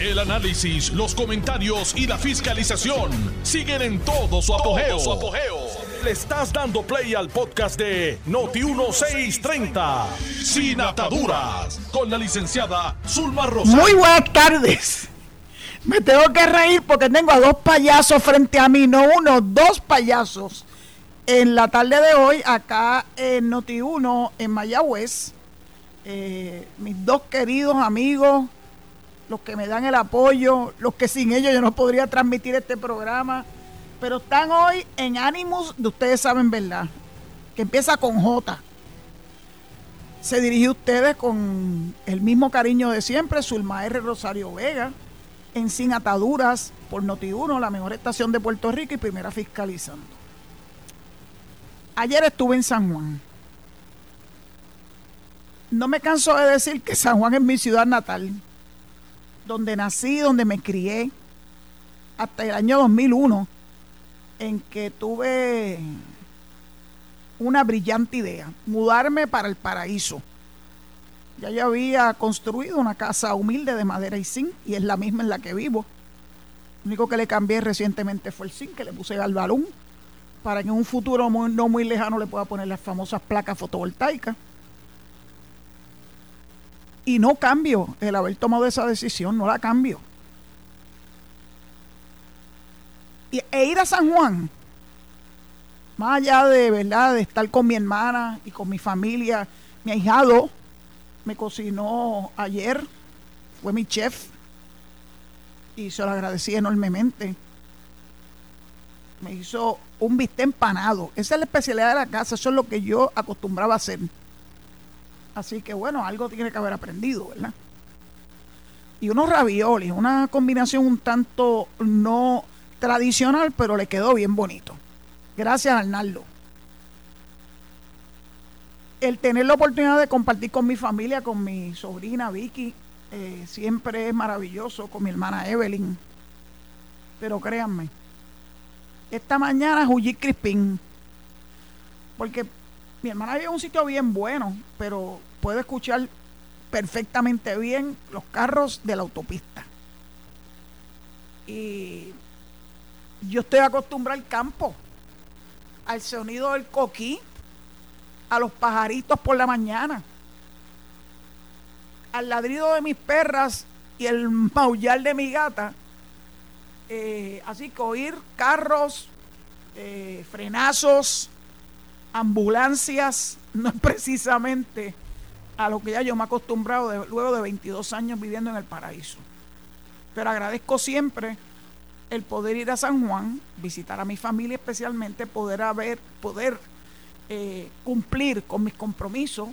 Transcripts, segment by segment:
El análisis, los comentarios y la fiscalización siguen en todo su apogeo. Le estás dando play al podcast de Noti1630, Sin Ataduras, con la licenciada Zulma Rosario. Muy buenas tardes. Me tengo que reír porque tengo a dos payasos frente a mí, no uno, dos payasos. En la tarde de hoy, acá en Noti1, en Mayagüez, eh, mis dos queridos amigos, los que me dan el apoyo, los que sin ellos yo no podría transmitir este programa, pero están hoy en Animus de ustedes saben, ¿verdad? Que empieza con J. Se dirige a ustedes con el mismo cariño de siempre, Zulma R. Rosario Vega, en Sin Ataduras, por Noti1, la mejor estación de Puerto Rico y primera fiscalizando. Ayer estuve en San Juan. No me canso de decir que San Juan es mi ciudad natal, donde nací, donde me crié, hasta el año 2001, en que tuve una brillante idea, mudarme para el paraíso. Ya yo había construido una casa humilde de madera y zinc, y es la misma en la que vivo. Lo único que le cambié recientemente fue el zinc, que le puse al balón, para que en un futuro no muy lejano le pueda poner las famosas placas fotovoltaicas. Y no cambio el haber tomado esa decisión, no la cambio. Y, e ir a San Juan, más allá de verdad de estar con mi hermana y con mi familia, mi ahijado me cocinó ayer, fue mi chef y se lo agradecí enormemente. Me hizo un bistec empanado. Esa es la especialidad de la casa, eso es lo que yo acostumbraba hacer. Así que bueno, algo tiene que haber aprendido, ¿verdad? Y unos raviolis, una combinación un tanto no tradicional, pero le quedó bien bonito. Gracias, Arnaldo. El tener la oportunidad de compartir con mi familia, con mi sobrina Vicky, eh, siempre es maravilloso, con mi hermana Evelyn. Pero créanme, esta mañana Juji Crispín, porque mi hermana vive en un sitio bien bueno, pero puedo escuchar perfectamente bien los carros de la autopista. Y yo estoy acostumbrada al campo, al sonido del coquí, a los pajaritos por la mañana, al ladrido de mis perras y el maullar de mi gata. Eh, así que oír carros, eh, frenazos, ambulancias, no es precisamente a lo que ya yo me he acostumbrado de- luego de 22 años viviendo en el paraíso. Pero agradezco siempre el poder ir a San Juan, visitar a mi familia especialmente, poder haber, poder eh, cumplir con mis compromisos.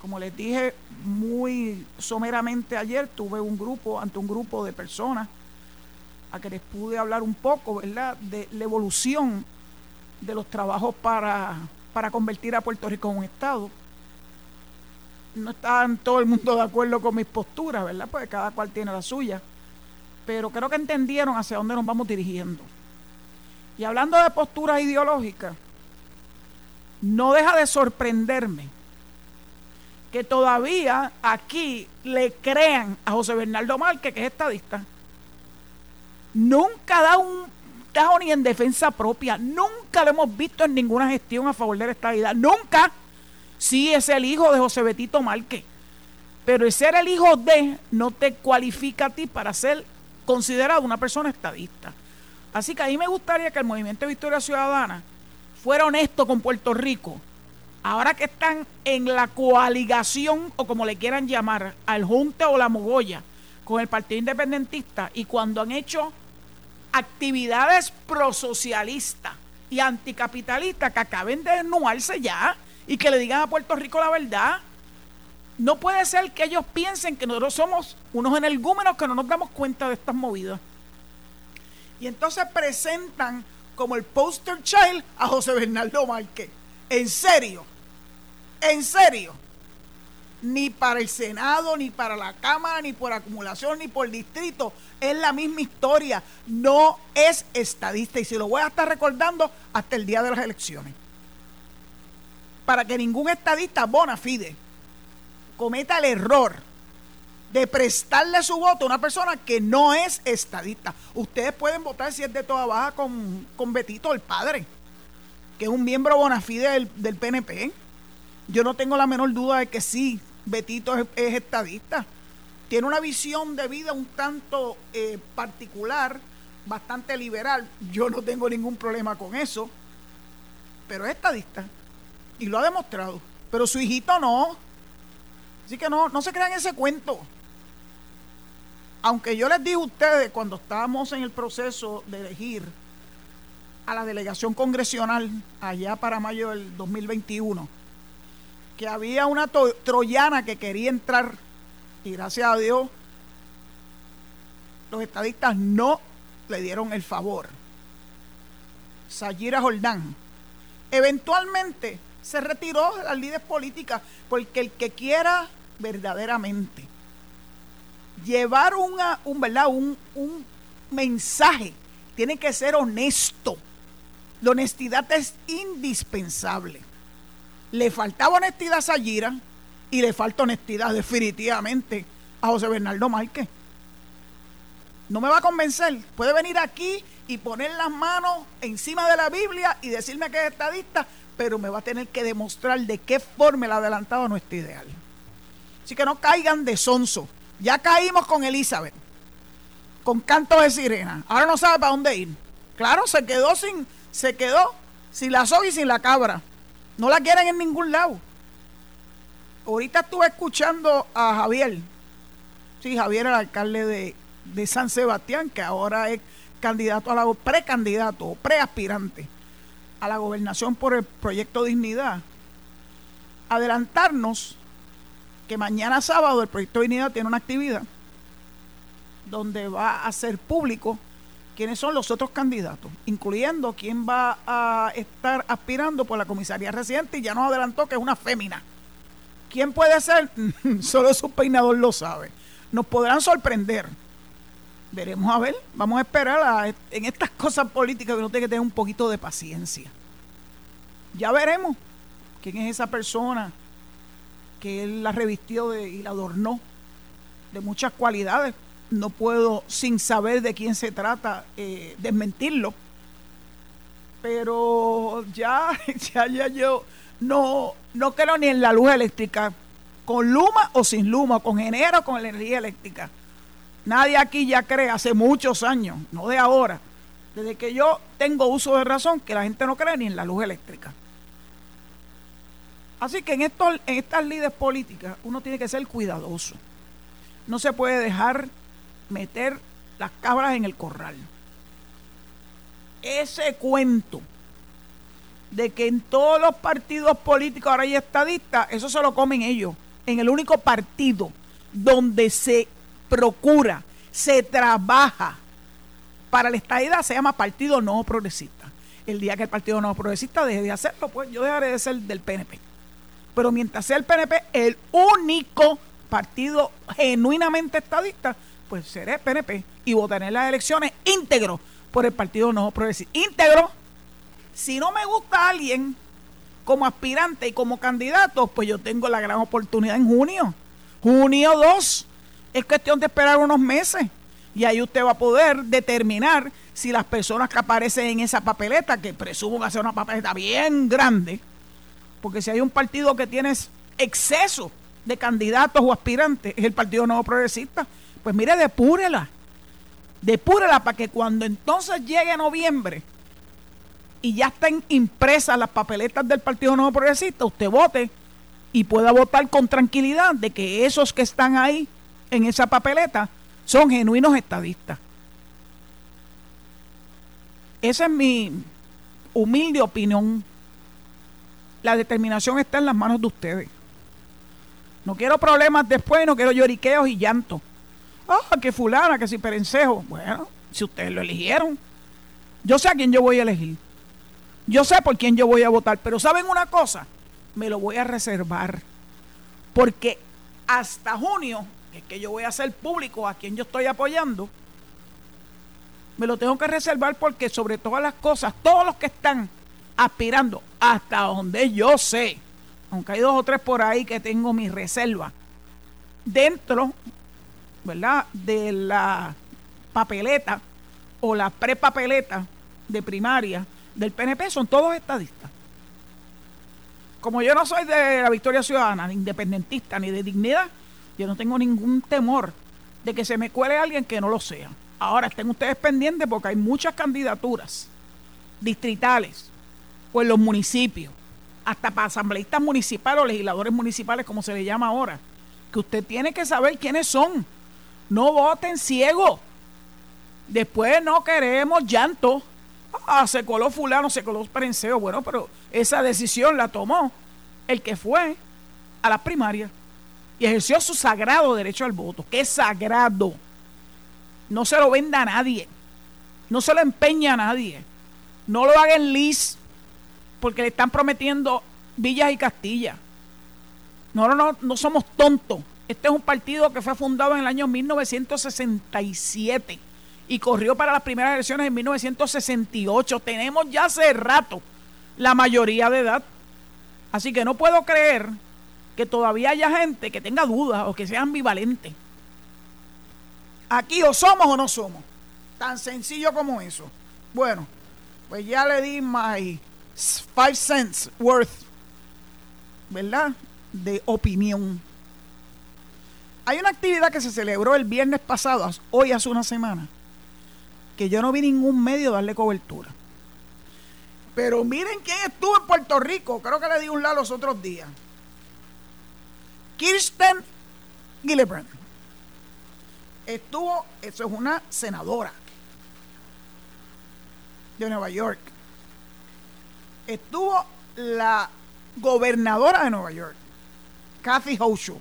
Como les dije muy someramente ayer, tuve un grupo, ante un grupo de personas, a que les pude hablar un poco, ¿verdad?, de la evolución de los trabajos para, para convertir a Puerto Rico en un Estado. No estaban todo el mundo de acuerdo con mis posturas, ¿verdad? Porque cada cual tiene la suya. Pero creo que entendieron hacia dónde nos vamos dirigiendo. Y hablando de posturas ideológicas, no deja de sorprenderme que todavía aquí le crean a José Bernardo Márquez, que es estadista. Nunca da un tajo ni en defensa propia. Nunca lo hemos visto en ninguna gestión a favor de la estabilidad. Nunca. Sí, es el hijo de José Betito Márquez. Pero el ser el hijo de no te cualifica a ti para ser considerado una persona estadista. Así que a mí me gustaría que el Movimiento de Victoria Ciudadana fuera honesto con Puerto Rico. Ahora que están en la coaligación, o como le quieran llamar, al Junte o la Mogolla, con el Partido Independentista, y cuando han hecho actividades prosocialistas y anticapitalistas que acaben de desnudarse ya y que le digan a Puerto Rico la verdad. No puede ser que ellos piensen que nosotros somos unos energúmenos que no nos damos cuenta de estas movidas. Y entonces presentan como el poster child a José Bernardo Márquez. En serio, en serio. Ni para el Senado, ni para la Cámara, ni por acumulación, ni por distrito. Es la misma historia. No es estadista. Y se lo voy a estar recordando hasta el día de las elecciones. Para que ningún estadista bona fide cometa el error de prestarle su voto a una persona que no es estadista. Ustedes pueden votar si es de toda baja con, con Betito, el padre, que es un miembro bona fide del, del PNP. Yo no tengo la menor duda de que sí, Betito es, estadista. Tiene una visión de vida un tanto eh, particular, bastante liberal. Yo no tengo ningún problema con eso. Pero es estadista. Y lo ha demostrado. Pero su hijito no. Así que no, no se crean ese cuento. Aunque yo les dije a ustedes cuando estábamos en el proceso de elegir a la delegación congresional allá para mayo del 2021, que había una troyana que quería entrar y gracias a Dios los estadistas no le dieron el favor. Sayira Jordán eventualmente se retiró de las líderes políticas porque el que quiera verdaderamente llevar una, un, ¿verdad? Un, un mensaje tiene que ser honesto. La honestidad es indispensable. Le faltaba honestidad a Sayira y le falta honestidad definitivamente a José Bernardo Márquez. No me va a convencer. Puede venir aquí y poner las manos encima de la Biblia y decirme que es estadista, pero me va a tener que demostrar de qué forma el adelantado no está ideal. Así que no caigan de sonso. Ya caímos con Elizabeth, con canto de sirena. Ahora no sabe para dónde ir. Claro, se quedó sin, se quedó sin la soga y sin la cabra. No la quieren en ningún lado. Ahorita estuve escuchando a Javier. Sí, Javier, el alcalde de, de San Sebastián, que ahora es candidato a la precandidato o preaspirante a la gobernación por el proyecto Dignidad. Adelantarnos que mañana sábado el proyecto Dignidad tiene una actividad donde va a ser público quiénes son los otros candidatos, incluyendo quién va a estar aspirando por la comisaría reciente y ya nos adelantó que es una fémina. ¿Quién puede ser? Solo su peinador lo sabe. Nos podrán sorprender. Veremos a ver, vamos a esperar en estas cosas políticas que uno tiene que tener un poquito de paciencia. Ya veremos quién es esa persona que él la revistió de, y la adornó de muchas cualidades, no puedo, sin saber de quién se trata, eh, desmentirlo. Pero ya, ya, ya yo no, no creo ni en la luz eléctrica, con luma o sin luma, con genera o con energía eléctrica. Nadie aquí ya cree, hace muchos años, no de ahora, desde que yo tengo uso de razón, que la gente no cree ni en la luz eléctrica. Así que en, en estas líderes políticas uno tiene que ser cuidadoso. No se puede dejar meter las cabras en el corral. Ese cuento de que en todos los partidos políticos ahora hay estadistas, eso se lo comen ellos. En el único partido donde se procura, se trabaja para la estadidad se llama Partido No Progresista. El día que el Partido No Progresista deje de hacerlo, pues yo dejaré de ser del PNP. Pero mientras sea el PNP el único partido genuinamente estadista, pues seré PNP y votaré en las elecciones íntegro por el Partido No Progresista. Íntegro. Si no me gusta alguien como aspirante y como candidato, pues yo tengo la gran oportunidad en junio. Junio 2. Es cuestión de esperar unos meses. Y ahí usted va a poder determinar si las personas que aparecen en esa papeleta, que presumo que ser una papeleta bien grande, porque si hay un partido que tiene exceso de candidatos o aspirantes, es el Partido Nuevo Progresista. Pues mire, depúrela. Depúrela para que cuando entonces llegue noviembre y ya estén impresas las papeletas del Partido Nuevo Progresista, usted vote y pueda votar con tranquilidad de que esos que están ahí en esa papeleta son genuinos estadistas. Esa es mi humilde opinión. La determinación está en las manos de ustedes. No quiero problemas después, no quiero lloriqueos y llantos. Ah, que fulana, que si perencejo. Bueno, si ustedes lo eligieron. Yo sé a quién yo voy a elegir. Yo sé por quién yo voy a votar. Pero ¿saben una cosa? Me lo voy a reservar. Porque hasta junio, es que yo voy a hacer público a quien yo estoy apoyando, me lo tengo que reservar porque sobre todas las cosas, todos los que están aspirando hasta donde yo sé, aunque hay dos o tres por ahí que tengo mi reserva, dentro ¿verdad? De la papeleta o la prepapeleta de primaria del PNP son todos estadistas. Como yo no soy de la Victoria Ciudadana, ni independentista, ni de dignidad, yo no tengo ningún temor de que se me cuele alguien que no lo sea. Ahora estén ustedes pendientes porque hay muchas candidaturas distritales o en los municipios, hasta para asambleístas municipales o legisladores municipales, como se le llama ahora, que usted tiene que saber quiénes son. No voten ciego. Después no queremos llanto. Ah, se coló fulano, se coló Perenceo. Bueno, pero esa decisión la tomó el que fue a las primarias y ejerció su sagrado derecho al voto, que es sagrado. No se lo venda a nadie. No se lo empeña a nadie. No lo haga en lis porque le están prometiendo villas y castillas. No, no, no, no somos tontos. Este es un partido que fue fundado en el año 1967 y corrió para las primeras elecciones en 1968. Tenemos ya hace rato la mayoría de edad. Así que no puedo creer que todavía haya gente que tenga dudas o que sea ambivalente. Aquí o somos o no somos. Tan sencillo como eso. Bueno, pues ya le di my five cents worth, ¿verdad? De opinión. Hay una actividad que se celebró el viernes pasado, hoy hace una semana, que yo no vi ningún medio darle cobertura. Pero miren quién estuvo en Puerto Rico, creo que le di un lado los otros días. Kirsten Gillibrand. Estuvo, eso es una senadora de Nueva York. Estuvo la gobernadora de Nueva York, Kathy Hochul.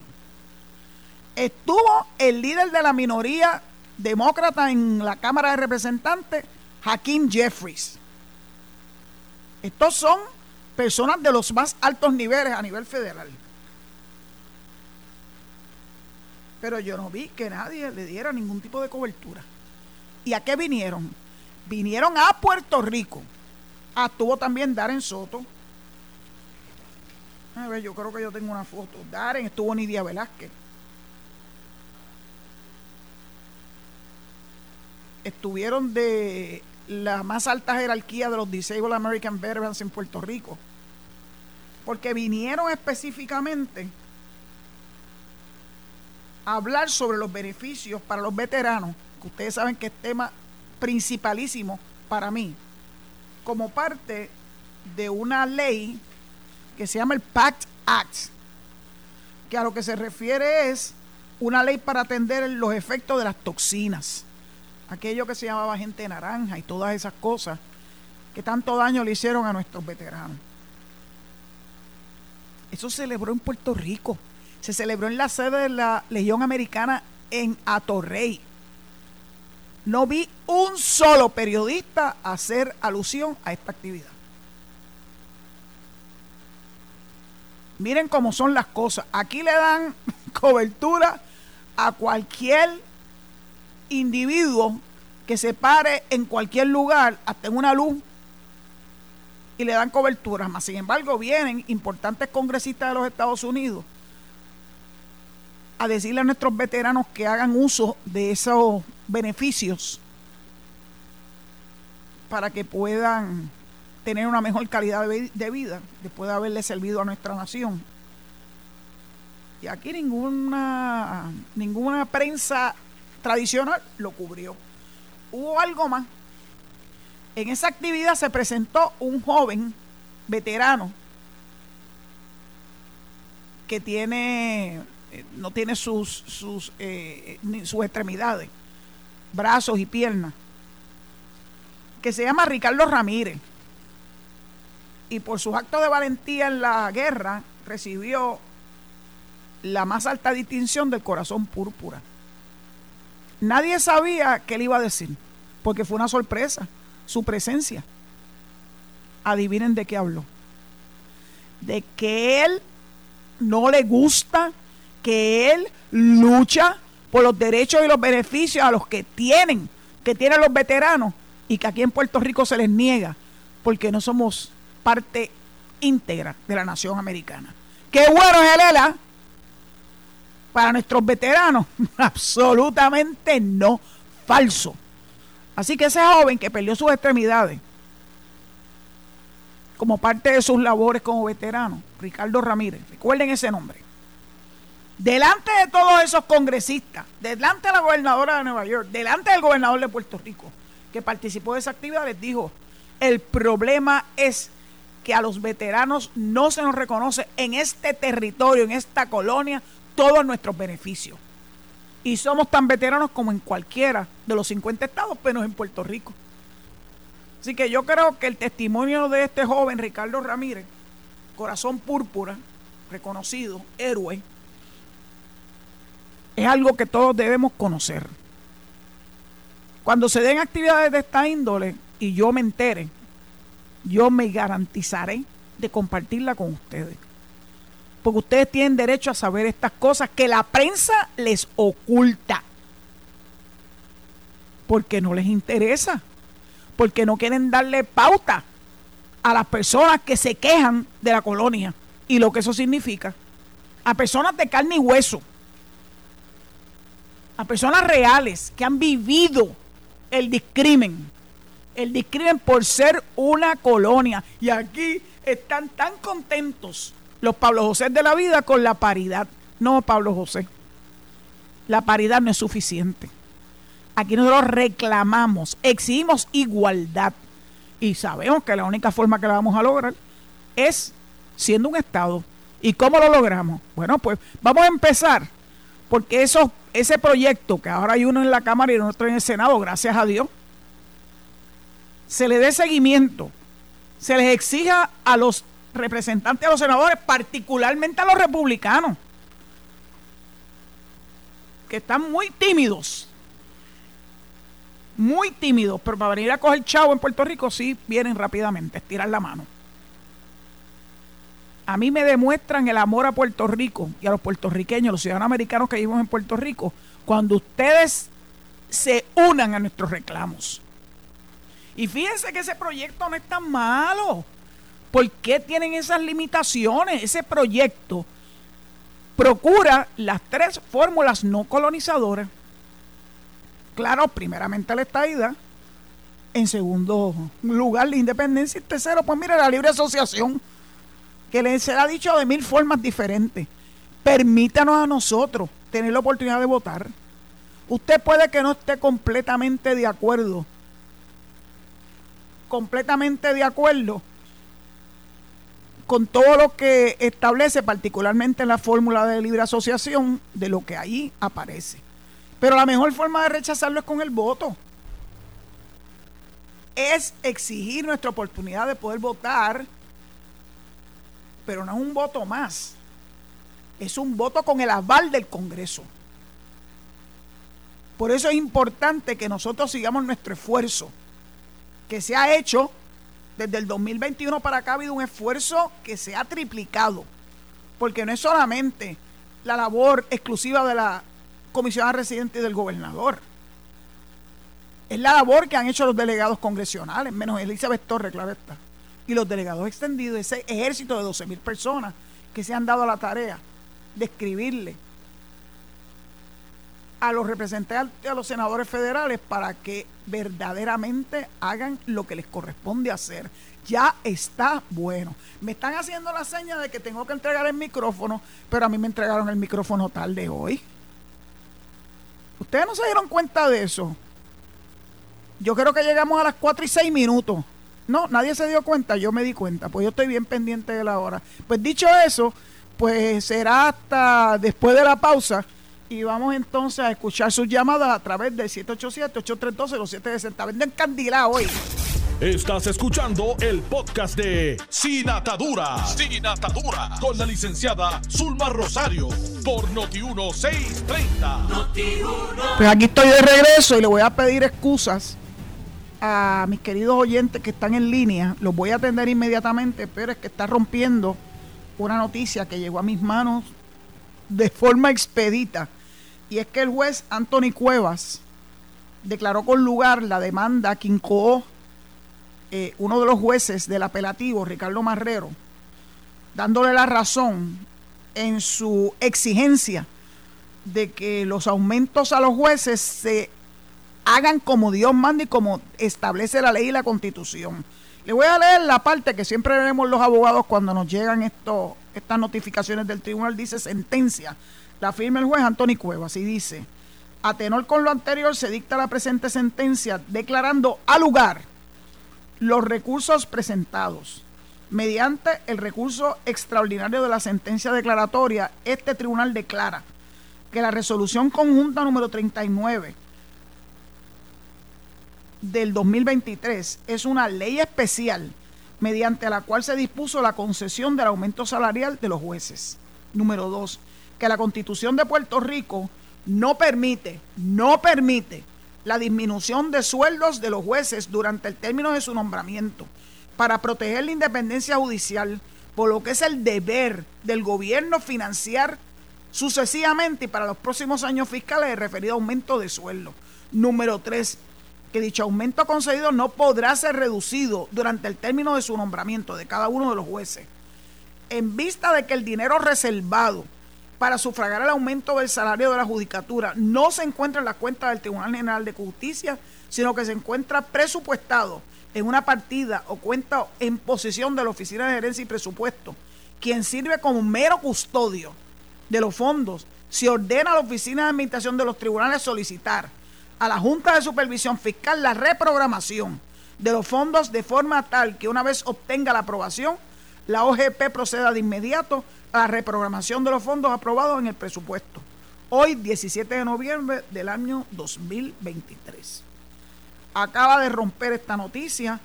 Estuvo el líder de la minoría demócrata en la Cámara de Representantes, Hakeem Jeffries. Estos son personas de los más altos niveles a nivel federal. Pero yo no vi que nadie le diera ningún tipo de cobertura. ¿Y a qué vinieron? Vinieron a Puerto Rico. Actuó también Darren Soto. A ver, yo creo que yo tengo una foto. Darren estuvo Nidia Velázquez. Estuvieron de la más alta jerarquía de los Disabled American Veterans en Puerto Rico. Porque vinieron específicamente hablar sobre los beneficios para los veteranos, que ustedes saben que es tema principalísimo para mí, como parte de una ley que se llama el PACT Act, que a lo que se refiere es una ley para atender los efectos de las toxinas aquello que se llamaba gente naranja y todas esas cosas que tanto daño le hicieron a nuestros veteranos. Eso se celebró en Puerto Rico, se celebró en la sede de la Legión Americana en Atorrey. No vi un solo periodista hacer alusión a esta actividad. Miren cómo son las cosas. Aquí le dan cobertura a cualquier individuo que se pare en cualquier lugar, hasta en una luz, y le dan cobertura. Más sin embargo, vienen importantes congresistas de los Estados Unidos a decirle a nuestros veteranos que hagan uso de esos beneficios para que puedan tener una mejor calidad de vida después de haberle servido a nuestra nación. Y aquí ninguna, ninguna prensa tradicional lo cubrió. Hubo algo más. En esa actividad se presentó un joven veterano que tiene no tiene sus sus, eh, sus extremidades, brazos y piernas, que se llama Ricardo Ramírez. Y por sus actos de valentía en la guerra recibió la más alta distinción del corazón púrpura. Nadie sabía qué él iba a decir, porque fue una sorpresa su presencia. Adivinen de qué habló. De que él no le gusta, que él lucha por los derechos y los beneficios a los que tienen, que tienen los veteranos, y que aquí en Puerto Rico se les niega, porque no somos parte íntegra de la nación americana. Qué bueno es para nuestros veteranos? Absolutamente no, falso. Así que ese joven que perdió sus extremidades como parte de sus labores como veterano, Ricardo Ramírez, recuerden ese nombre, delante de todos esos congresistas, delante de la gobernadora de Nueva York, delante del gobernador de Puerto Rico, que participó de esa actividad, les dijo, el problema es que a los veteranos no se nos reconoce en este territorio, en esta colonia, todos nuestros beneficios. Y somos tan veteranos como en cualquiera de los 50 estados, pero en Puerto Rico. Así que yo creo que el testimonio de este joven, Ricardo Ramírez, corazón púrpura, reconocido, héroe, es algo que todos debemos conocer. Cuando se den actividades de esta índole y yo me entere, yo me garantizaré de compartirla con ustedes. Porque ustedes tienen derecho a saber estas cosas que la prensa les oculta. Porque no les interesa. Porque no quieren darle pauta a las personas que se quejan de la colonia y lo que eso significa. A personas de carne y hueso. Personas reales que han vivido el discrimen el discrimen por ser una colonia. Y aquí están tan contentos los Pablo José de la vida con la paridad. No, Pablo José. La paridad no es suficiente. Aquí nosotros reclamamos, exigimos igualdad. Y sabemos que la única forma que la vamos a lograr es siendo un Estado. ¿Y cómo lo logramos? Bueno, pues vamos a empezar. Porque eso, ese proyecto, que ahora hay uno en la Cámara y otro en el Senado, gracias a Dios, se le dé seguimiento, se les exija a los representantes, a los senadores, particularmente a los republicanos, que están muy tímidos, muy tímidos, pero para venir a coger chavo en Puerto Rico sí vienen rápidamente, estirar la mano. A mí me demuestran el amor a Puerto Rico y a los puertorriqueños, los ciudadanos americanos que vivimos en Puerto Rico, cuando ustedes se unan a nuestros reclamos. Y fíjense que ese proyecto no es tan malo. ¿Por qué tienen esas limitaciones? Ese proyecto procura las tres fórmulas no colonizadoras. Claro, primeramente la estadidad. En segundo lugar, la independencia. Y tercero, pues mira, la libre asociación. Que le ha dicho de mil formas diferentes. Permítanos a nosotros tener la oportunidad de votar. Usted puede que no esté completamente de acuerdo completamente de acuerdo con todo lo que establece, particularmente en la fórmula de libre asociación, de lo que ahí aparece. Pero la mejor forma de rechazarlo es con el voto. Es exigir nuestra oportunidad de poder votar, pero no es un voto más. Es un voto con el aval del Congreso. Por eso es importante que nosotros sigamos nuestro esfuerzo que se ha hecho desde el 2021 para acá ha habido un esfuerzo que se ha triplicado, porque no es solamente la labor exclusiva de la comisionada residente y del gobernador, es la labor que han hecho los delegados congresionales, menos Elizabeth Torres, claro está, y los delegados extendidos, ese ejército de 12 mil personas que se han dado la tarea de escribirle a los representantes, a los senadores federales para que verdaderamente hagan lo que les corresponde hacer. Ya está bueno. Me están haciendo la seña de que tengo que entregar el micrófono, pero a mí me entregaron el micrófono tarde hoy. Ustedes no se dieron cuenta de eso. Yo creo que llegamos a las 4 y 6 minutos. No, nadie se dio cuenta, yo me di cuenta, pues yo estoy bien pendiente de la hora. Pues dicho eso, pues será hasta después de la pausa y vamos entonces a escuchar sus llamadas a través del 787-832-0760. Venden candila hoy. Estás escuchando el podcast de Sin Atadura. Sin Atadura. Con la licenciada Zulma Rosario. Por Noti1630. Noti pues aquí estoy de regreso y le voy a pedir excusas a mis queridos oyentes que están en línea. Los voy a atender inmediatamente, pero es que está rompiendo una noticia que llegó a mis manos de forma expedita y es que el juez Anthony Cuevas declaró con lugar la demanda que incoó eh, uno de los jueces del apelativo, Ricardo Marrero, dándole la razón en su exigencia de que los aumentos a los jueces se hagan como Dios manda y como establece la ley y la constitución. Le voy a leer la parte que siempre leemos los abogados cuando nos llegan estas notificaciones del tribunal. Dice sentencia. La firma el juez Antonio Cuevas y dice, a tenor con lo anterior se dicta la presente sentencia declarando a lugar los recursos presentados. Mediante el recurso extraordinario de la sentencia declaratoria, este tribunal declara que la resolución conjunta número 39 del 2023 es una ley especial mediante la cual se dispuso la concesión del aumento salarial de los jueces. Número dos, que la constitución de Puerto Rico no permite, no permite la disminución de sueldos de los jueces durante el término de su nombramiento para proteger la independencia judicial, por lo que es el deber del gobierno financiar sucesivamente y para los próximos años fiscales el referido aumento de sueldo. Número tres, que dicho aumento concedido no podrá ser reducido durante el término de su nombramiento de cada uno de los jueces. En vista de que el dinero reservado para sufragar el aumento del salario de la judicatura no se encuentra en la cuenta del Tribunal General de Justicia, sino que se encuentra presupuestado en una partida o cuenta en posesión de la Oficina de Gerencia y Presupuesto, quien sirve como mero custodio de los fondos, se ordena a la Oficina de Administración de los Tribunales solicitar a la Junta de Supervisión Fiscal la reprogramación de los fondos de forma tal que una vez obtenga la aprobación, la OGP proceda de inmediato a la reprogramación de los fondos aprobados en el presupuesto. Hoy, 17 de noviembre del año 2023. Acaba de romper esta noticia.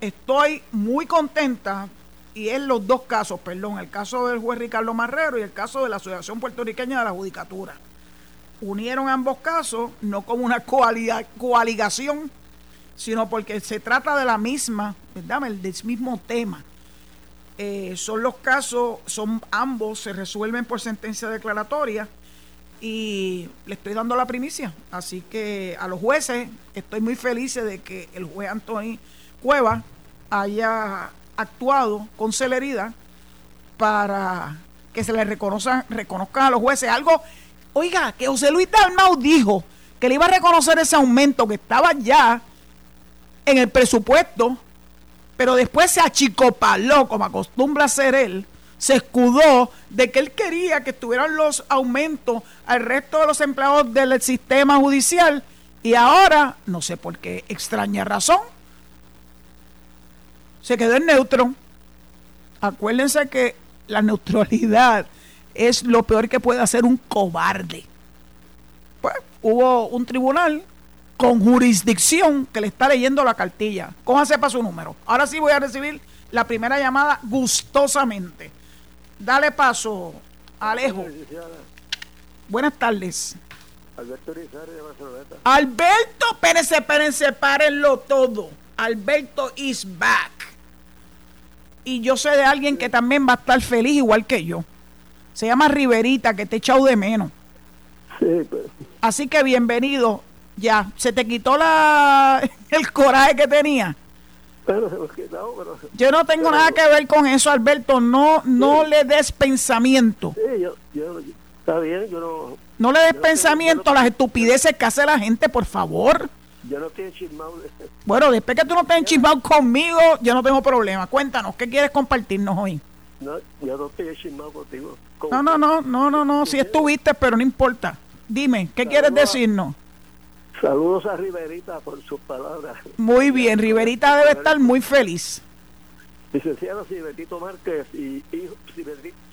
Estoy muy contenta y en los dos casos, perdón, el caso del juez Ricardo Marrero y el caso de la Asociación Puertorriqueña de la Judicatura unieron ambos casos, no como una coaligación, sino porque se trata de la misma, ¿verdad? del mismo tema. Eh, son los casos, son ambos, se resuelven por sentencia declaratoria y le estoy dando la primicia. Así que a los jueces estoy muy feliz de que el juez Antonio Cueva haya actuado con celeridad para que se le reconozcan, reconozcan a los jueces algo Oiga, que José Luis Dalmau dijo que le iba a reconocer ese aumento que estaba ya en el presupuesto, pero después se achicopaló, como acostumbra hacer él, se escudó de que él quería que estuvieran los aumentos al resto de los empleados del sistema judicial y ahora, no sé por qué extraña razón, se quedó en neutro. Acuérdense que la neutralidad es lo peor que puede hacer un cobarde. Pues hubo un tribunal con jurisdicción que le está leyendo la cartilla. Cójase para su número. Ahora sí voy a recibir la primera llamada gustosamente. Dale paso, Alejo. Buenas tardes. Alberto de Alberto, espérense, espérense, párenlo todo. Alberto is back. Y yo sé de alguien que también va a estar feliz igual que yo. Se llama Riverita, que te he echado de menos. Sí, pues. Así que bienvenido. Ya, ¿se te quitó la el coraje que tenía? Pero, yo no tengo nada que ver con eso, Alberto. No no le des pensamiento. Sí, yo, yo, está bien, yo no... No le des pensamiento a las estupideces que hace la gente, por favor. Yo no estoy chismado. Bueno, después que tú no estés chismado conmigo, yo no tengo problema. Cuéntanos, ¿qué quieres compartirnos hoy? No, yo no estoy chismado contigo. No, no, no, no, no, no, si estuviste, pero no importa. Dime, ¿qué quieres decirnos? Saludos a Riverita por sus palabras. Muy bien, Riverita debe estar muy feliz. Licenciado, si Betito Márquez y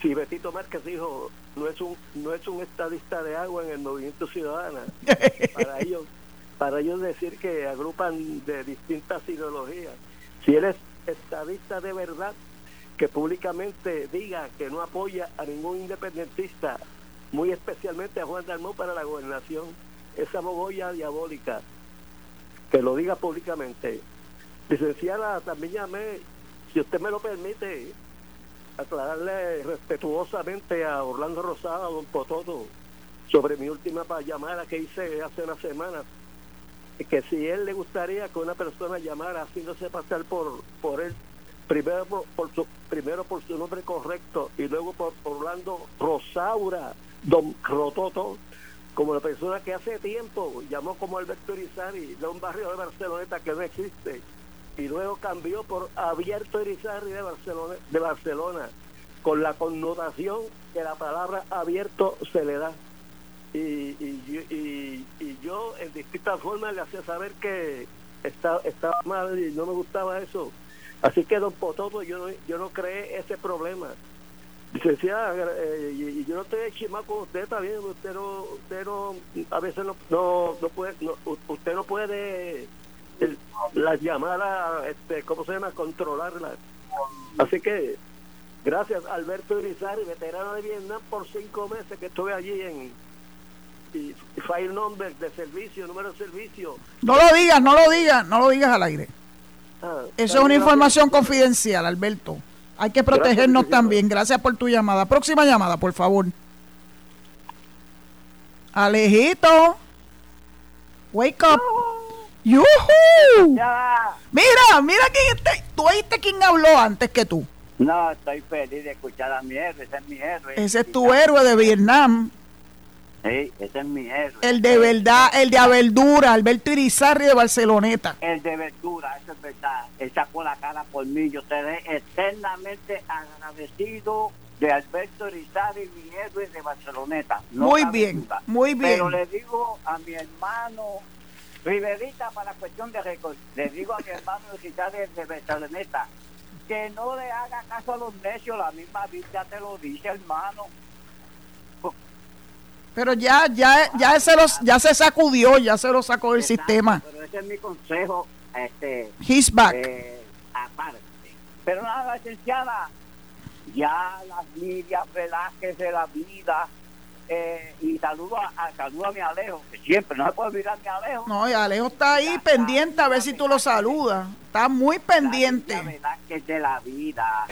si Betito Márquez dijo no es un no es un estadista de agua en el movimiento ciudadano para ellos para ellos decir que agrupan de distintas ideologías. Si eres estadista de verdad, que públicamente diga que no apoya a ningún independentista, muy especialmente a Juan Dalmón para la gobernación, esa mogolla diabólica, que lo diga públicamente. Licenciada, también llamé, si usted me lo permite, aclararle respetuosamente a Orlando Rosado, a Don Pototo, sobre mi última llamada que hice hace una semana, que si él le gustaría que una persona llamara haciéndose pasar por, por él primero por, su, primero por su nombre correcto y luego por Orlando Rosaura, don Rototo, como la persona que hace tiempo llamó como Alberto Irizarry de un barrio de Barceloneta que no existe y luego cambió por Abierto Irizarry de Barcelona, de Barcelona con la connotación que la palabra abierto se le da. Y, y, y, yo en distintas formas le hacía saber que estaba, estaba mal y no me gustaba eso. Así que don Pototo, yo no, yo no creé ese problema. Licenciada, eh, yo no estoy chimado usted, también usted no, usted no, a veces no, no, no puede, usted no puede las llamadas, este, ¿cómo se llama? Controlarlas. Así que, gracias Alberto Irizarry, veterano de Vietnam, por cinco meses que estuve allí en y file number de servicio, número de servicio. No lo digas, no lo digas, no lo digas al aire. Eso es una información confidencial, Alberto. Hay que protegernos también. Gracias por tu llamada. Próxima llamada, por favor. Alejito. Wake up. ¡Yuhu! Mira, mira quién está. ¿Tú oíste quién habló antes que tú? No, estoy feliz de escuchar a mi héroe. Ese es mi héroe. Ese es tu héroe de Vietnam. Sí, ese es mi héroe. El de verdad, el de Aveldura, Alberto Irizarri de Barceloneta. El de Verdura, eso es verdad. Él sacó la cara por mí. Yo estaré eternamente agradecido de Alberto Irizarri, mi héroe de Barceloneta. muy bien, muy bien. Pero le digo a mi hermano Riverita, para cuestión de récord, le digo a mi hermano Irizarri de Barceloneta, que no le haga caso a los necios. La misma Biblia te lo dice, hermano pero ya, ya, ya se los, ya se sacudió, ya se lo sacó del sistema. Pero ese es mi consejo, este, His back. Eh, aparte. Pero nada, licenciada, ya las Lidias Velázquez de la vida, eh, y saludo a, saludo a mi Alejo, que siempre no se puede olvidar mi Alejo. No, y Alejo está ahí pendiente a ver si tú lo saludas. Está muy pendiente. La Velázquez de la vida,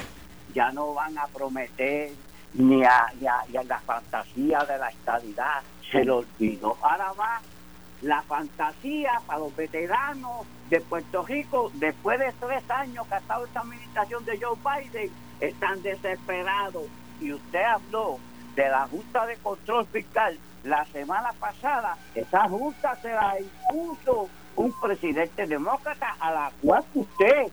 ya no van a prometer ni a, la fantasía de la estabilidad se lo olvidó. Ahora va la fantasía para los veteranos de Puerto Rico, después de tres años que ha estado esta administración de Joe Biden, están desesperados. Y usted habló de la Junta de Control Fiscal la semana pasada, esa Junta se la impuso un presidente demócrata a la cual usted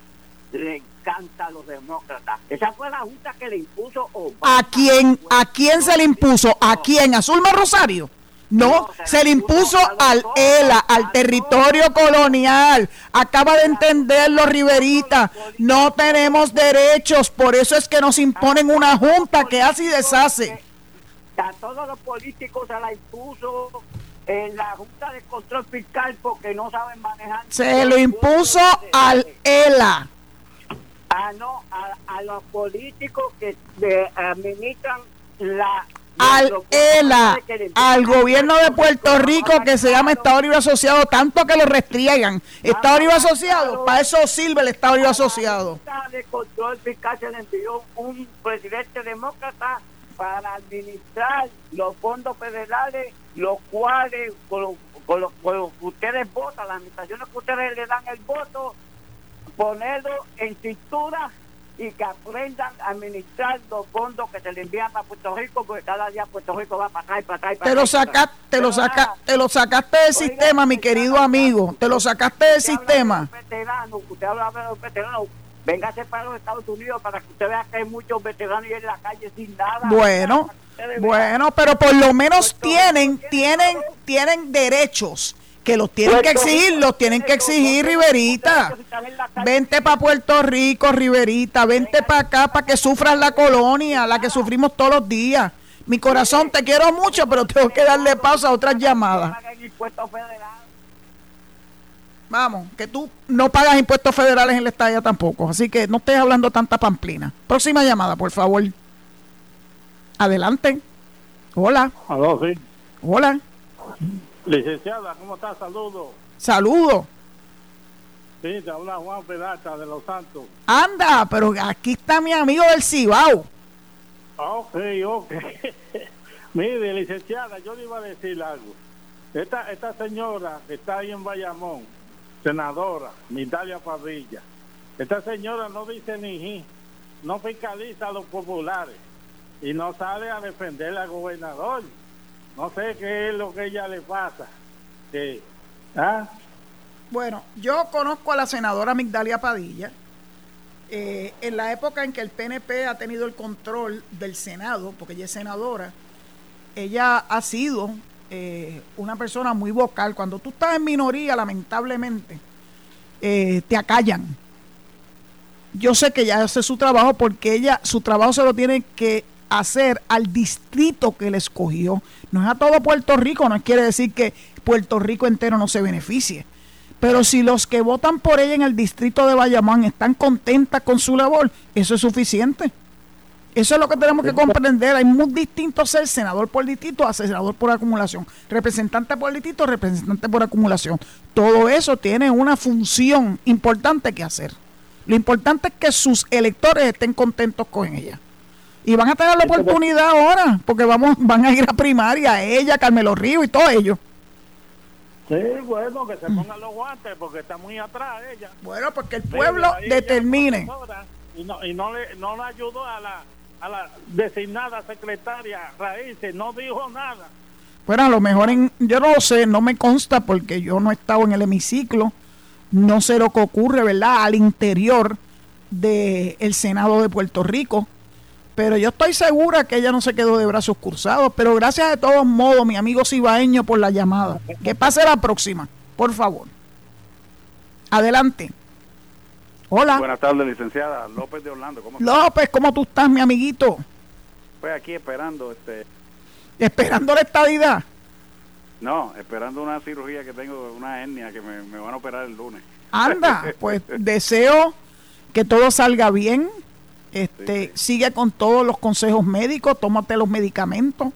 le encanta a los demócratas. Esa fue la junta que le impuso ¿A quién, ¿A quién se le impuso? ¿A quién? ¿A Zulma Rosario? No, se le impuso al ELA, al territorio colonial. Acaba de entenderlo, Riverita. No tenemos derechos, por eso es que nos imponen una junta que hace y deshace. A todos los políticos se la impuso en la Junta de Control Fiscal porque no saben manejar. Se lo impuso al ELA. Ah, no, a, los políticos que administran la al ELA, al gobierno de Puerto Rico que se llama Estado Libre Asociado, tanto que lo restriegan. Estado Libre Asociado, para eso sirve el Estado Libre Asociado. de control fiscal se le envió un presidente demócrata para administrar los fondos federales, los cuales, con, con los que ustedes votan, las administraciones que ustedes le dan el voto, ponerlo en cintura y que aprendan a administrar los fondos que se le envían a Puerto Rico, porque cada día Puerto Rico va para acá y para acá. Y para te, lo saca, te, lo saca, te lo sacaste del sistema, mi querido amigo. Te lo sacaste del sistema. usted habla de los veteranos. Véngase para los Estados Unidos para que usted vea que hay muchos veteranos en la calle sin nada. Bueno, bueno, pero por lo menos tienen, tienen, tienen derechos que los tienen que exigir, los tienen que exigir, Riverita. Vente para Puerto Rico, Riverita, vente para acá para que sufras la colonia, la que sufrimos todos los días. Mi corazón, te quiero mucho, pero tengo que darle pausa a otras llamadas. Vamos, que tú no pagas impuestos federales en la estadía tampoco, así que no estés hablando tanta pamplina. Próxima llamada, por favor. Adelante. Hola. Hola. Licenciada, ¿cómo está? Saludos. Saludos. Sí, te habla Juan Pedata de Los Santos. Anda, pero aquí está mi amigo del Cibao. Ok, ok. Mire, licenciada, yo le iba a decir algo. Esta, esta señora que está ahí en Bayamón, senadora, Mitalia Padilla, esta señora no dice ni no fiscaliza a los populares y no sale a defender al gobernador no sé qué es lo que ella le pasa. ¿ah? Bueno, yo conozco a la senadora Migdalia Padilla. Eh, en la época en que el PNP ha tenido el control del Senado, porque ella es senadora, ella ha sido eh, una persona muy vocal. Cuando tú estás en minoría, lamentablemente, eh, te acallan. Yo sé que ella hace su trabajo porque ella, su trabajo se lo tiene que hacer al distrito que le escogió. No es a todo Puerto Rico, no quiere decir que Puerto Rico entero no se beneficie. Pero si los que votan por ella en el distrito de Bayamón están contentas con su labor, eso es suficiente. Eso es lo que tenemos que comprender. Hay muy distinto ser senador por distrito a senador por acumulación. Representante por distrito, representante por acumulación. Todo eso tiene una función importante que hacer. Lo importante es que sus electores estén contentos con ella. Y van a tener la oportunidad ahora, porque vamos, van a ir a primaria, ella, Carmelo Río y todos ellos. Sí, bueno, que se pongan los guantes porque está muy atrás ella. Bueno, porque el pueblo determine. Y no, y no le, no le ayudó a la, a la designada secretaria Raíces, no dijo nada. Bueno, a lo mejor en, yo no lo sé, no me consta porque yo no he estado en el hemiciclo, no sé lo que ocurre, ¿verdad? Al interior del el Senado de Puerto Rico pero yo estoy segura que ella no se quedó de brazos cruzados. Pero gracias de todos modos, mi amigo Cibaeño, por la llamada. Que pase la próxima, por favor. Adelante. Hola. Buenas tardes, licenciada López de Orlando. ¿Cómo López, ¿cómo tú estás, mi amiguito? Pues aquí esperando. este ¿Esperando la estadidad? No, esperando una cirugía que tengo, una hernia que me, me van a operar el lunes. Anda, pues deseo que todo salga bien este, Sigue con todos los consejos médicos, tómate los medicamentos,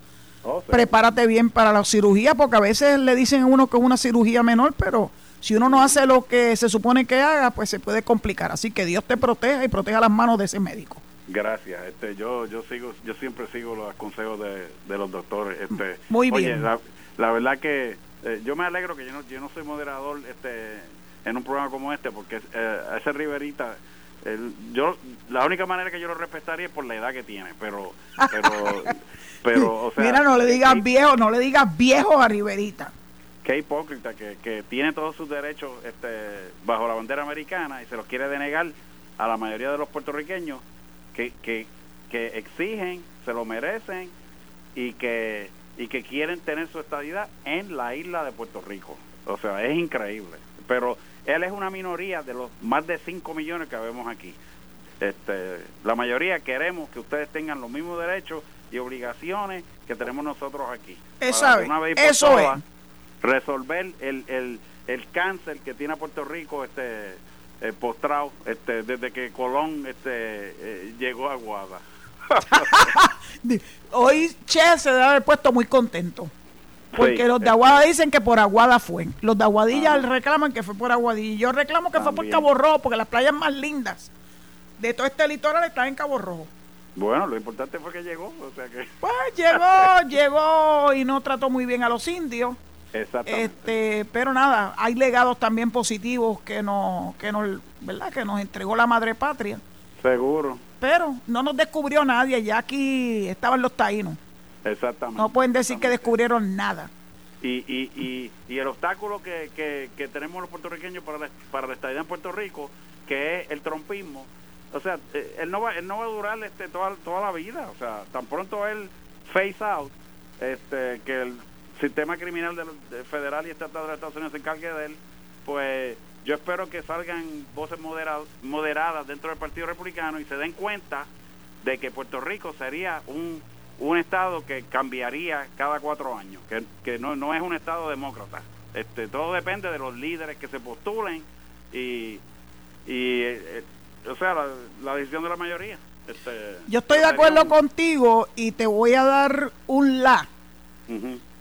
oh, prepárate bien para la cirugía, porque a veces le dicen a uno que es una cirugía menor, pero si uno no hace lo que se supone que haga, pues se puede complicar. Así que Dios te proteja y proteja las manos de ese médico. Gracias. Este, yo, yo sigo, yo siempre sigo los consejos de, los doctores. Este, Muy bien. la, verdad que eh, yo me alegro que yo no, yo no soy moderador, este, en un programa como este, porque eh, ese Riverita yo la única manera que yo lo respetaría es por la edad que tiene, pero pero pero o sea, mira no le digas viejo, no le digas viejo a Riverita. Qué hipócrita que, que tiene todos sus derechos este bajo la bandera americana y se los quiere denegar a la mayoría de los puertorriqueños que, que, que exigen, se lo merecen y que y que quieren tener su estadidad en la isla de Puerto Rico. O sea, es increíble. Pero él es una minoría de los más de 5 millones que vemos aquí. Este, la mayoría queremos que ustedes tengan los mismos derechos y obligaciones que tenemos nosotros aquí. Eso, una vez eso es. Resolver el, el, el cáncer que tiene Puerto Rico este eh, postrado este, desde que Colón este, eh, llegó a Guada. Hoy Che se debe haber puesto muy contento. Porque los de Aguada dicen que por Aguada fue. Los de Aguadilla reclaman que fue por Aguadilla. Yo reclamo que fue por Cabo Rojo, porque las playas más lindas de todo este litoral están en Cabo Rojo. Bueno, lo importante fue que llegó. O sea que... Pues llegó, llegó y no trató muy bien a los indios. Exactamente. Este, pero nada, hay legados también positivos que nos, que nos, ¿verdad? Que nos entregó la madre patria. Seguro. Pero no nos descubrió nadie, ya aquí estaban los taínos. Exactamente. No pueden decir que descubrieron nada. Y, y, y, y el obstáculo que, que, que, tenemos los puertorriqueños para la, para la estadía en Puerto Rico, que es el trompismo, o sea, eh, él no va, él no va a durar este, toda, toda la vida. O sea, tan pronto él face out, este, que el sistema criminal de, federal y estatal de los Estados Unidos se encargue de él, pues yo espero que salgan voces moderadas, moderadas dentro del Partido Republicano y se den cuenta de que Puerto Rico sería un un Estado que cambiaría cada cuatro años, que, que no, no es un Estado demócrata. Este, todo depende de los líderes que se postulen y, y eh, o sea, la, decisión de la mayoría. Este, Yo estoy de acuerdo contigo y te voy a dar un la.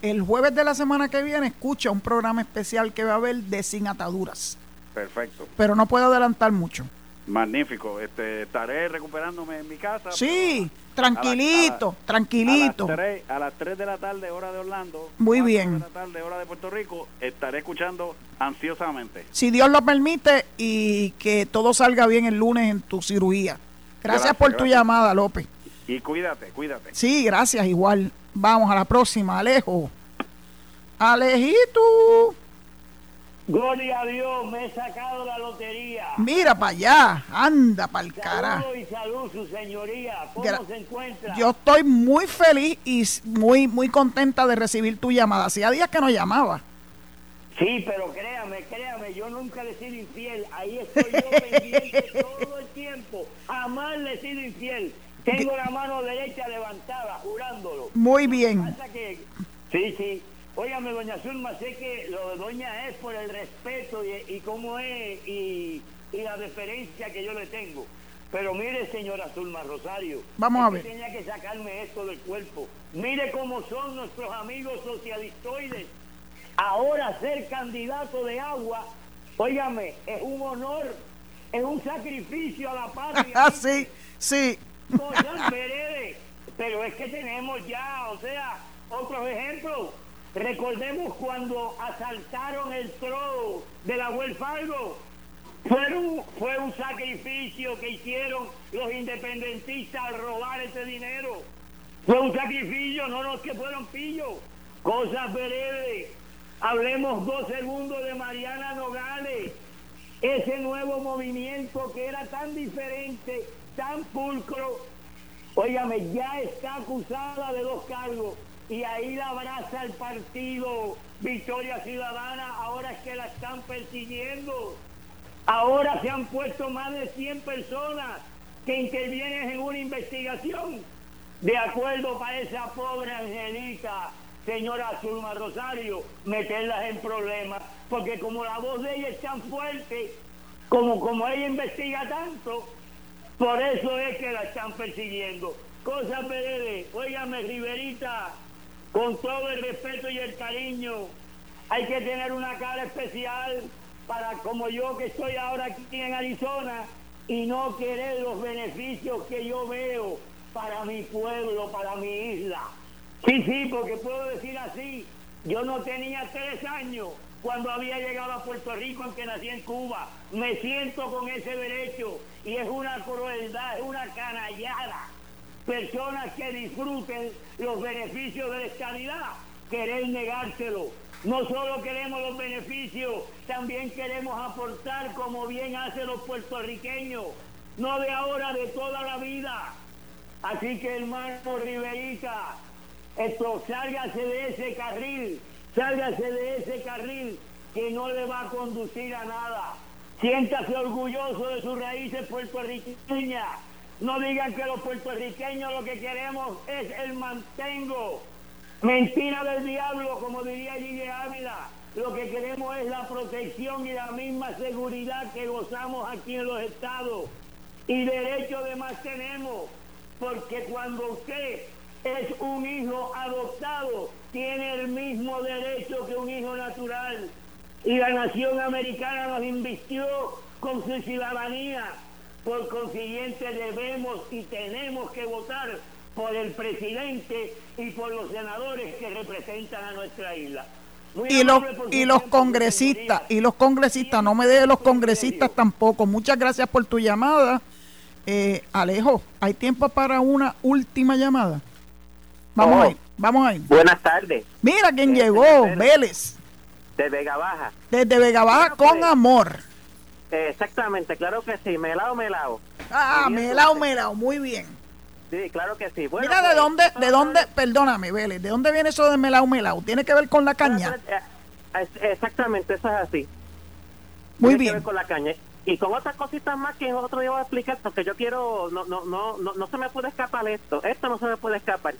El jueves de la semana que viene escucha un programa especial que va a haber de Sin Ataduras. Perfecto. Pero no puedo adelantar mucho. Magnífico. Este, estaré recuperándome en mi casa. Sí, tranquilito, tranquilito. A las, 3, de la tarde, hora de Orlando. Muy bien. de la tarde, hora de Puerto Rico, estaré escuchando ansiosamente. Si Dios lo permite y que todo salga bien el lunes en tu cirugía. Gracias, por tu llamada, López. Y cuídate, cuídate. Sí, gracias, igual. Vamos a la próxima, Alejo. Alejito. Gloria a Dios, me he sacado la lotería. Mira para allá, anda para el cara. Saludo y salud, su señoría. ¿Cómo Gra- se encuentra? Yo estoy muy feliz y muy muy contenta de recibir tu llamada. Hacía días que no llamaba. Sí, pero créame, créame, yo nunca le he sido infiel. Ahí estoy yo pendiente todo el tiempo. Jamás le he sido infiel. Tengo la mano derecha levantada, jurándolo. Muy bien. Pasa que, sí, sí. Óigame, doña Zulma, sé que lo de doña es por el respeto y, y cómo es y, y la deferencia que yo le tengo. Pero mire, señora Zulma Rosario, Vamos a ver. tenía que sacarme esto del cuerpo. Mire cómo son nuestros amigos socialistoides. Ahora ser candidato de agua, óigame, es un honor, es un sacrificio a la patria. Ah, sí, sí. Pero es que tenemos ya, o sea, otros ejemplos. Recordemos cuando asaltaron el trono de la Fargo. Fue un, fue un sacrificio que hicieron los independentistas al robar ese dinero. Fue un sacrificio, no los que fueron pillos. Cosas veredes. Hablemos dos segundos de Mariana Nogales ese nuevo movimiento que era tan diferente, tan pulcro, óigame, ya está acusada de dos cargos y ahí la abraza el partido Victoria Ciudadana, ahora es que la están persiguiendo. Ahora se han puesto más de 100 personas que intervienen en una investigación. De acuerdo para esa pobre Angelita, señora Zulma Rosario, meterlas en problemas, porque como la voz de ella es tan fuerte, como, como ella investiga tanto, por eso es que la están persiguiendo. Cosas veredes, óigame Riverita, con todo el respeto y el cariño, hay que tener una cara especial para como yo que estoy ahora aquí en Arizona y no querer los beneficios que yo veo para mi pueblo, para mi isla. Sí, sí, porque puedo decir así, yo no tenía tres años cuando había llegado a Puerto Rico, aunque nací en Cuba. Me siento con ese derecho y es una crueldad, es una canallada. Personas que disfruten los beneficios de la estabilidad, querer negárselo. No solo queremos los beneficios, también queremos aportar como bien hacen los puertorriqueños, no de ahora, de toda la vida. Así que hermano Riverita, esto, sálgase de ese carril, sálgase de ese carril que no le va a conducir a nada. Siéntase orgulloso de sus raíces puertorriqueñas. No digan que los puertorriqueños lo que queremos es el mantengo. Mentira del diablo, como diría Gigi Ávila. Lo que queremos es la protección y la misma seguridad que gozamos aquí en los estados. Y derecho de más tenemos, porque cuando usted es un hijo adoptado, tiene el mismo derecho que un hijo natural. Y la nación americana nos invistió con su ciudadanía. Por consiguiente debemos y tenemos que votar por el presidente y por los senadores que representan a nuestra isla. Muy Y los, y los congresistas, y los congresistas, no me dejes los congresistas tampoco. Muchas gracias por tu llamada. Eh, Alejo, ¿hay tiempo para una última llamada? Vamos Oh. ahí, vamos ahí. Buenas tardes, Mira quién Eh, llegó. Vélez, de Vega Baja. desde Vega Baja Bueno, con pues. amor. Exactamente, claro que sí, melao, melao. Ah, bien, melao, melao, muy bien. Sí, claro que sí. Bueno, Mira, ¿de pues, dónde, de dónde, perdóname, Vélez, ¿de dónde viene eso de melao, melao? ¿Tiene que ver con la caña? Eh, eh, Exactamente, eso es así. Muy Tiene que ver bien. con la caña. Y con otras cositas más que otro día voy a explicar, porque yo quiero, no, no, no, no, no se me puede escapar esto. Esto no se me puede escapar.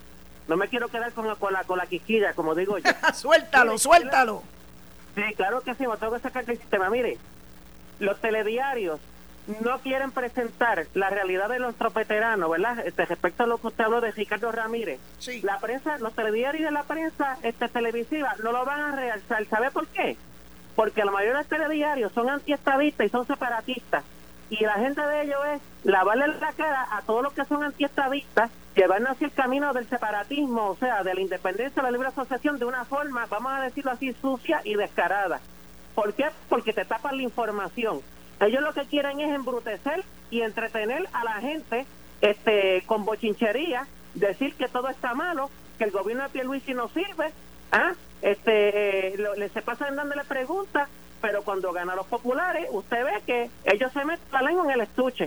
No me quiero quedar con, la- con la, con la quisquilla, como digo yo. suéltalo, suéltalo. Sí, claro que sí, me tengo que sacar del sistema. Mire, los telediarios no quieren presentar la realidad de nuestros veteranos, ¿verdad? Este, respecto a lo que usted habló de Ricardo Ramírez. Sí. La prensa, los telediarios de la prensa este, televisiva no lo van a realzar. ¿Sabe por qué? Porque la mayoría de los telediarios son antiestadistas y son separatistas. Y la gente de ellos es lavarle la cara a todos los que son antiestadistas, llevarnos hacia el camino del separatismo, o sea, de la independencia, la libre asociación, de una forma, vamos a decirlo así, sucia y descarada. ¿Por qué? Porque te tapan la información. Ellos lo que quieren es embrutecer y entretener a la gente este con bochinchería, decir que todo está malo, que el gobierno de Pierluisi no sirve, ¿ah? este, eh, lo- le se pasan dándole preguntas, pero cuando ganan los populares, usted ve que ellos se meten la lengua en el estuche.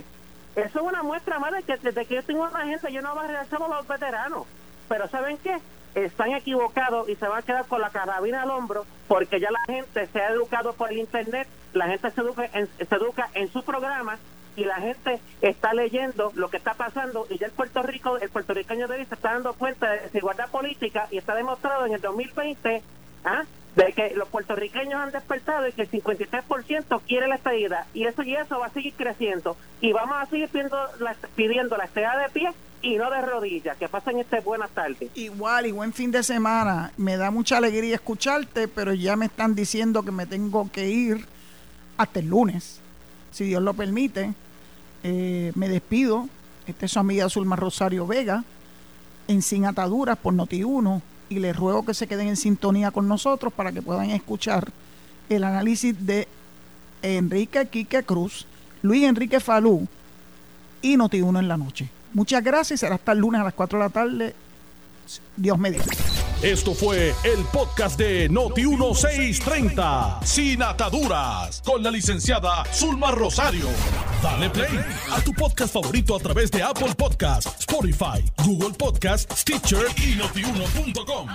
Eso es una muestra más de que desde que yo tengo una gente, yo no regresar a los veteranos. Pero ¿saben qué? Están equivocados y se van a quedar con la carabina al hombro porque ya la gente se ha educado por el internet, la gente se educa en, se educa en su programa y la gente está leyendo lo que está pasando y ya el Puerto Rico, el puertorriqueño de hoy se está dando cuenta de desigualdad política y está demostrado en el 2020 ¿ah? de que los puertorriqueños han despertado y que el 53% quiere la estadía y eso y eso va a seguir creciendo y vamos a seguir pidiendo la, pidiendo la estadía de pie y no de rodillas. Que pasen este buenas tardes. Igual y buen fin de semana. Me da mucha alegría escucharte, pero ya me están diciendo que me tengo que ir hasta el lunes, si Dios lo permite. Eh, me despido. Esta es su amiga Zulma Rosario Vega, en Sin Ataduras por Noti1, y les ruego que se queden en sintonía con nosotros para que puedan escuchar el análisis de Enrique Quique Cruz, Luis Enrique Falú y Noti1 en la noche. Muchas gracias será hasta el lunes a las 4 de la tarde. Dios mediante. Esto fue el podcast de Noti1630, Sin Ataduras, con la licenciada Zulma Rosario. Dale play a tu podcast favorito a través de Apple Podcasts, Spotify, Google Podcasts, Stitcher y notiuno.com.